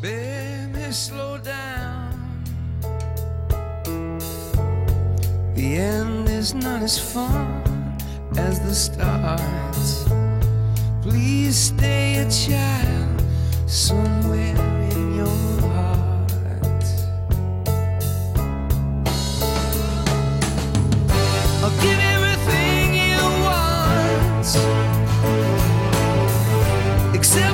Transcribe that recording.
Baby, slow down. The end is not as fun as the start. Please stay a child somewhere in your heart. I'll give everything you want, except.